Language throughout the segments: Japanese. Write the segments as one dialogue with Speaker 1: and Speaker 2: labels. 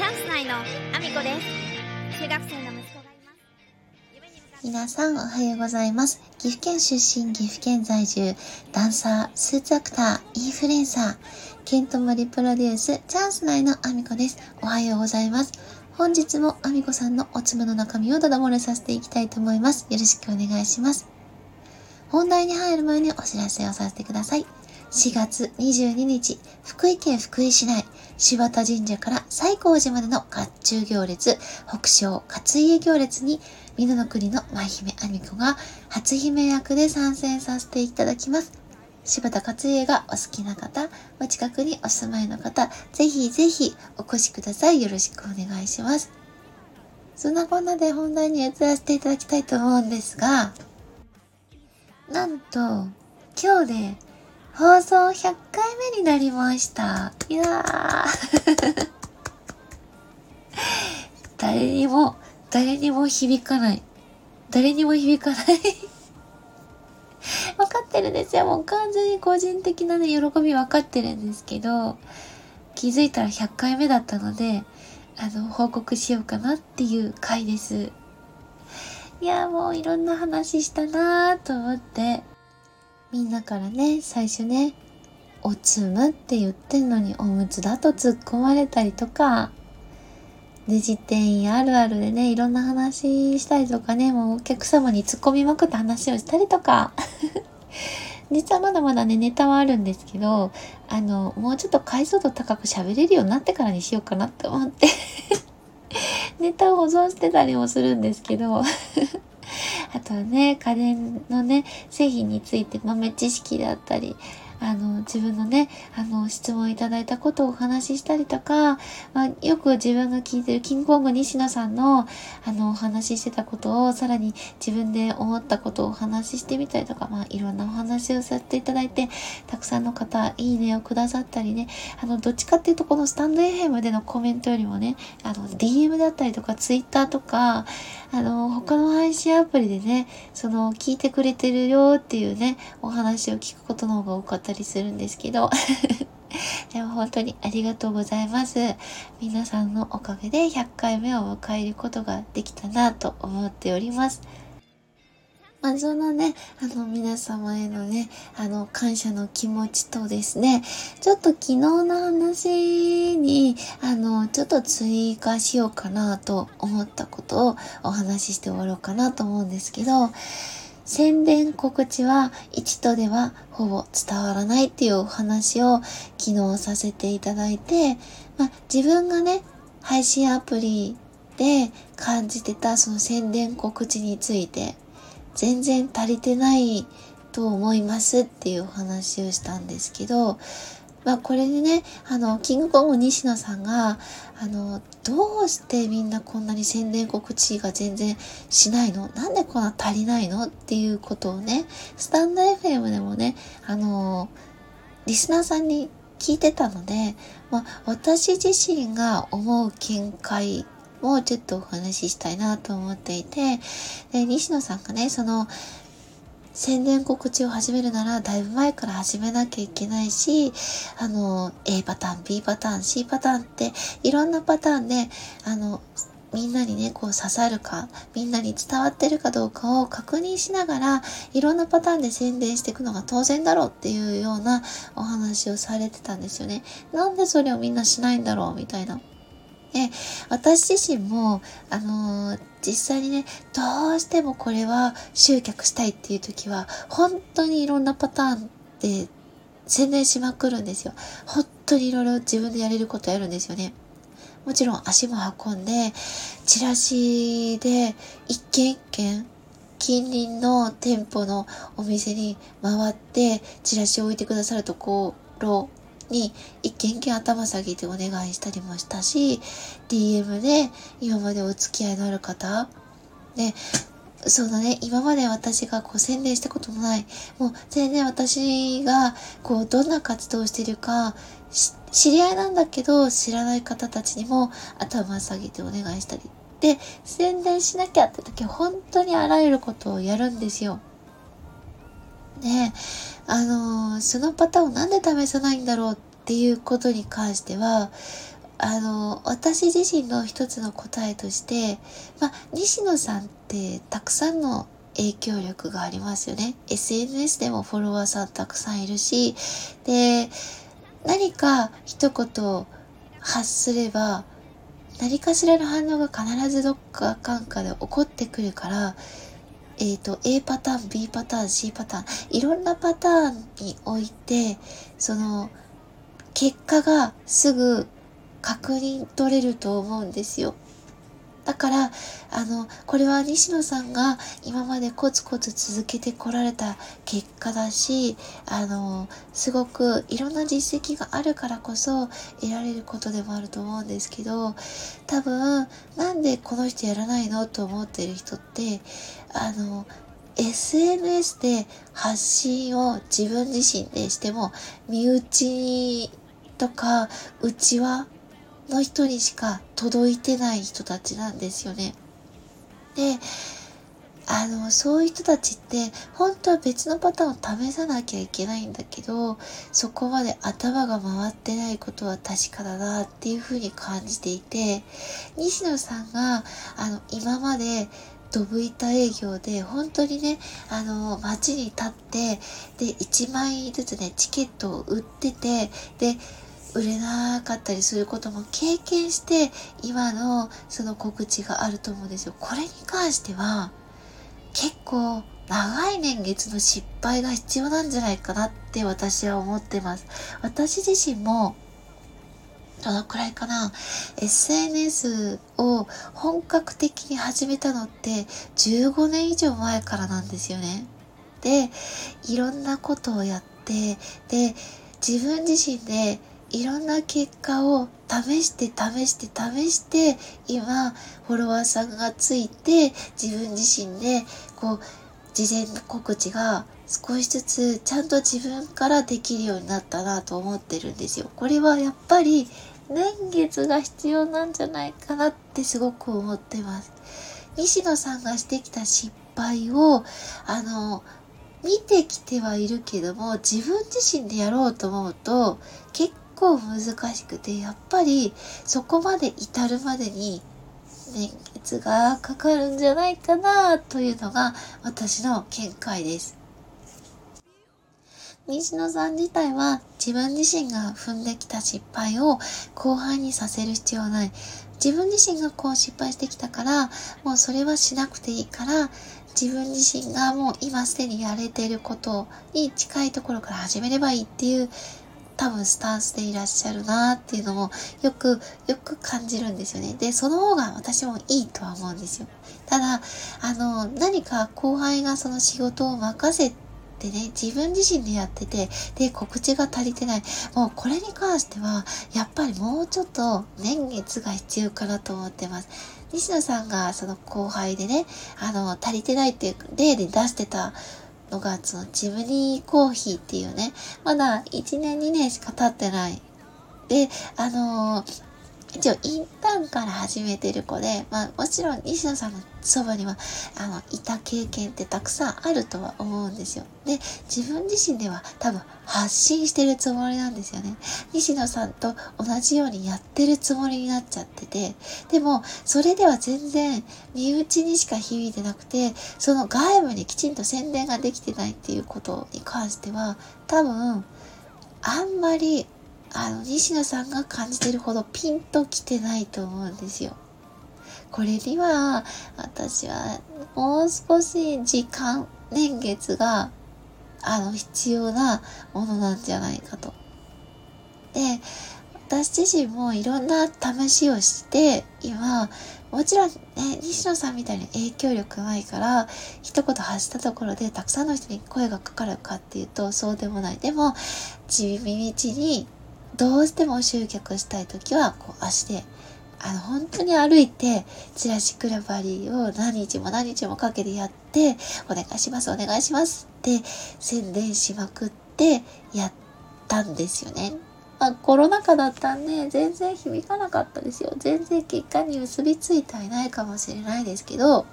Speaker 1: チャンス内のアミコです中学生の息子がいます
Speaker 2: 皆さんおはようございます。岐阜県出身、岐阜県在住、ダンサー、スーツアクター、インフルエンサー、ケントモリプロデュース、チャンス内のアミコです。おはようございます。本日もアミコさんのおつむの中身をダダ漏れさせていきたいと思います。よろしくお願いします。本題に入る前にお知らせをさせてください。4月22日、福井県福井市内、柴田神社から西光寺までの甲冑行列、北昇勝家行列に、美濃の国の舞姫あみ子が初姫役で参戦させていただきます。柴田勝家がお好きな方、お近くにお住まいの方、ぜひぜひお越しください。よろしくお願いします。そんなこんなで本題に移らせていただきたいと思うんですが、なんと、今日で放送100回目になりました。いやー。誰にも、誰にも響かない。誰にも響かない。分かってるんですよ。もう完全に個人的なね、喜び分かってるんですけど、気づいたら100回目だったので、あの、報告しようかなっていう回です。いや、もういろんな話したなーと思って、みんなからね、最初ね、おつむって言ってんのにおむつだと突っ込まれたりとか、デジ店員あるあるでね、いろんな話したりとかね、もうお客様に突っ込みまくった話をしたりとか、実はまだまだね、ネタはあるんですけど、あの、もうちょっと解像度高く喋れるようになってからにしようかなって思って、ネタを保存してたりもするんですけど、あとはね、家電のね、製品について豆知識だったり、あの、自分のね、あの、質問いただいたことをお話ししたりとか、まあ、よく自分が聞いてるキングコング西野さんの、あの、お話ししてたことを、さらに自分で思ったことをお話ししてみたりとか、まあ、いろんなお話をさせていただいて、たくさんの方、いいねをくださったりね、あの、どっちかっていうと、このスタンド FM でのコメントよりもね、あの、DM だったりとか、Twitter とか、あの、他の配信アプリでね、その、聞いてくれてるよっていうね、お話を聞くことの方が多かったたりするんですけど、でも本当にありがとうございます。皆さんのおかげで100回目を迎えることができたなと思っております。まあ、そのね、あの、皆様へのね、あの、感謝の気持ちとですね、ちょっと昨日の話に、あの、ちょっと追加しようかなと思ったことをお話しして終わろうかなと思うんですけど、宣伝告知は1度ではほぼ伝わらないっていうお話を昨日させていただいて、まあ、自分がね、配信アプリで感じてたその宣伝告知について全然足りてないと思いますっていうお話をしたんですけど、まあこれでね、あの、キングコング西野さんが、あの、どうしてみんなこんなに宣伝告知が全然しないの？なんでこんな足りないの？っていうことをね、スタンド FM でもね、あの、リスナーさんに聞いてたので、まあ私自身が思う見解もちょっとお話ししたいなと思っていて、で、西野さんがね、その、宣伝告知を始めるならだいぶ前から始めなきゃいけないし、あの、A パターン、B パターン、C パターンっていろんなパターンで、あの、みんなにね、こう刺さるか、みんなに伝わってるかどうかを確認しながら、いろんなパターンで宣伝していくのが当然だろうっていうようなお話をされてたんですよね。なんでそれをみんなしないんだろうみたいな。で、私自身も、あのー実際にね、どうしてもこれは集客したいっていう時は、本当にいろんなパターンで宣伝しまくるんですよ。本当にいろいろ自分でやれることやるんですよね。もちろん足も運んで、チラシで一軒一軒近隣の店舗のお店に回ってチラシを置いてくださるところに一軒一軒頭下げてお願いしたりもしたし、DM で今までお付き合いのある方、で、そうだね、今まで私がこう宣伝したことのない、もう全然私がこうどんな活動をしてるか、知り合いなんだけど知らない方たちにも頭下げてお願いしたり。で、宣伝しなきゃって時は本当にあらゆることをやるんですよ。で、あのそのパターンをなんで試さないんだろうっていうことに関しては、あの、私自身の一つの答えとして、まあ、西野さんってたくさんの影響力がありますよね。SNS でもフォロワーさんたくさんいるし、で、何か一言発すれば、何かしらの反応が必ずどっかかんかで起こってくるから、えっ、ー、と、A パターン、B パターン、C パターン、いろんなパターンにおいて、その、結果がすぐ確認取れると思うんですよ。だから、あの、これは西野さんが今までコツコツ続けてこられた結果だし、あの、すごくいろんな実績があるからこそ得られることでもあると思うんですけど、多分、なんでこの人やらないのと思ってる人って、あの、SNS で発信を自分自身でしても、身内とか、内輪の人にしか届いてない人たちなんですよね。で、あの、そういう人たちって、本当は別のパターンを試さなきゃいけないんだけど、そこまで頭が回ってないことは確かだなっていうふうに感じていて、西野さんが、あの、今まで、ドブ板営業で、本当にね、あの、街に立って、で、1万円ずつね、チケットを売ってて、で、売れなかったりすることも経験して今のその告知があると思うんですよ。これに関しては結構長い年月の失敗が必要なんじゃないかなって私は思ってます。私自身もどのくらいかな ?SNS を本格的に始めたのって15年以上前からなんですよね。で、いろんなことをやって、で、自分自身でいろんな結果を試して試して試して今フォロワーさんがついて自分自身でこう事前告知が少しずつちゃんと自分からできるようになったなと思ってるんですよ。これはやっぱり年月が必要なんじゃないかなってすごく思ってます。西野さんがしてきた失敗をあの見てきてはいるけども自分自身でやろうと思うと結構難しくて、やっぱりそこまで至るまでに年月がかかるんじゃないかなというのが私の見解です。西野さん自体は自分自身が踏んできた失敗を後輩にさせる必要はない。自分自身がこう失敗してきたから、もうそれはしなくていいから、自分自身がもう今すでにやれていることに近いところから始めればいいっていう多分スタンスでいらっしゃるなっていうのもよく、よく感じるんですよね。で、その方が私もいいとは思うんですよ。ただ、あの、何か後輩がその仕事を任せてね、自分自身でやってて、で、告知が足りてない。もうこれに関しては、やっぱりもうちょっと年月が必要かなと思ってます。西野さんがその後輩でね、あの、足りてないっていう例で出してた5月、のジブリコーヒーっていうね、まだ1年2年しか経ってない。で、あのー、一応インターンから始めてる子で、まあもちろん西野さんのそばには、あの、いた経験ってたくさんあるとは思うんですよ。で、自分自身では多分発信してるつもりなんですよね。西野さんと同じようにやってるつもりになっちゃってて、でも、それでは全然身内にしか響いてなくて、その外部にきちんと宣伝ができてないっていうことに関しては、多分、あんまりあの、西野さんが感じてるほどピンときてないと思うんですよ。これには、私はもう少し時間、年月が、あの、必要なものなんじゃないかと。で、私自身もいろんな試しをして、今、もちろんね、西野さんみたいに影響力ないから、一言発したところでたくさんの人に声がかかるかっていうと、そうでもない。でも、地道にどうしても集客したい時は、こう足で、あの、本当に歩いて、チラシクラバリーを何日も何日もかけてやって、お願いします、お願いしますって宣伝しまくってやったんですよね。まあ、コロナ禍だったんで、全然響かなかったですよ。全然結果に結びついてはいないかもしれないですけど、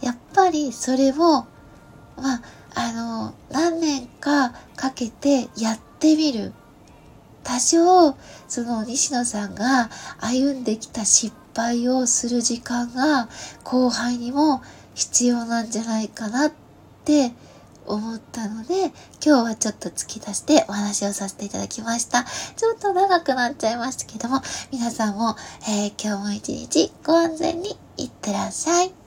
Speaker 2: やっぱりそれを、まあ、あの、何年かかけてやっってみる。多少、その西野さんが歩んできた失敗をする時間が後輩にも必要なんじゃないかなって思ったので、今日はちょっと突き出してお話をさせていただきました。ちょっと長くなっちゃいましたけども、皆さんも、えー、今日も一日ご安全にいってらっしゃい。